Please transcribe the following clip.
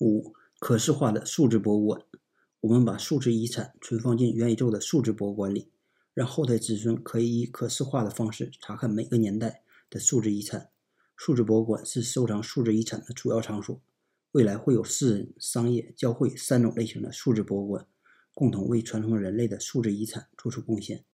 五可视化的数字博物馆。我们把数字遗产存放进元宇宙的数字博物馆里让后代子孙可以以可视化的方式查看每个年代的数字遗产。数字博物馆是收藏数字遗产的主要场所未来会有私人商业教会三种类型的数字博物馆共同为传承人类的数字遗产做出贡献。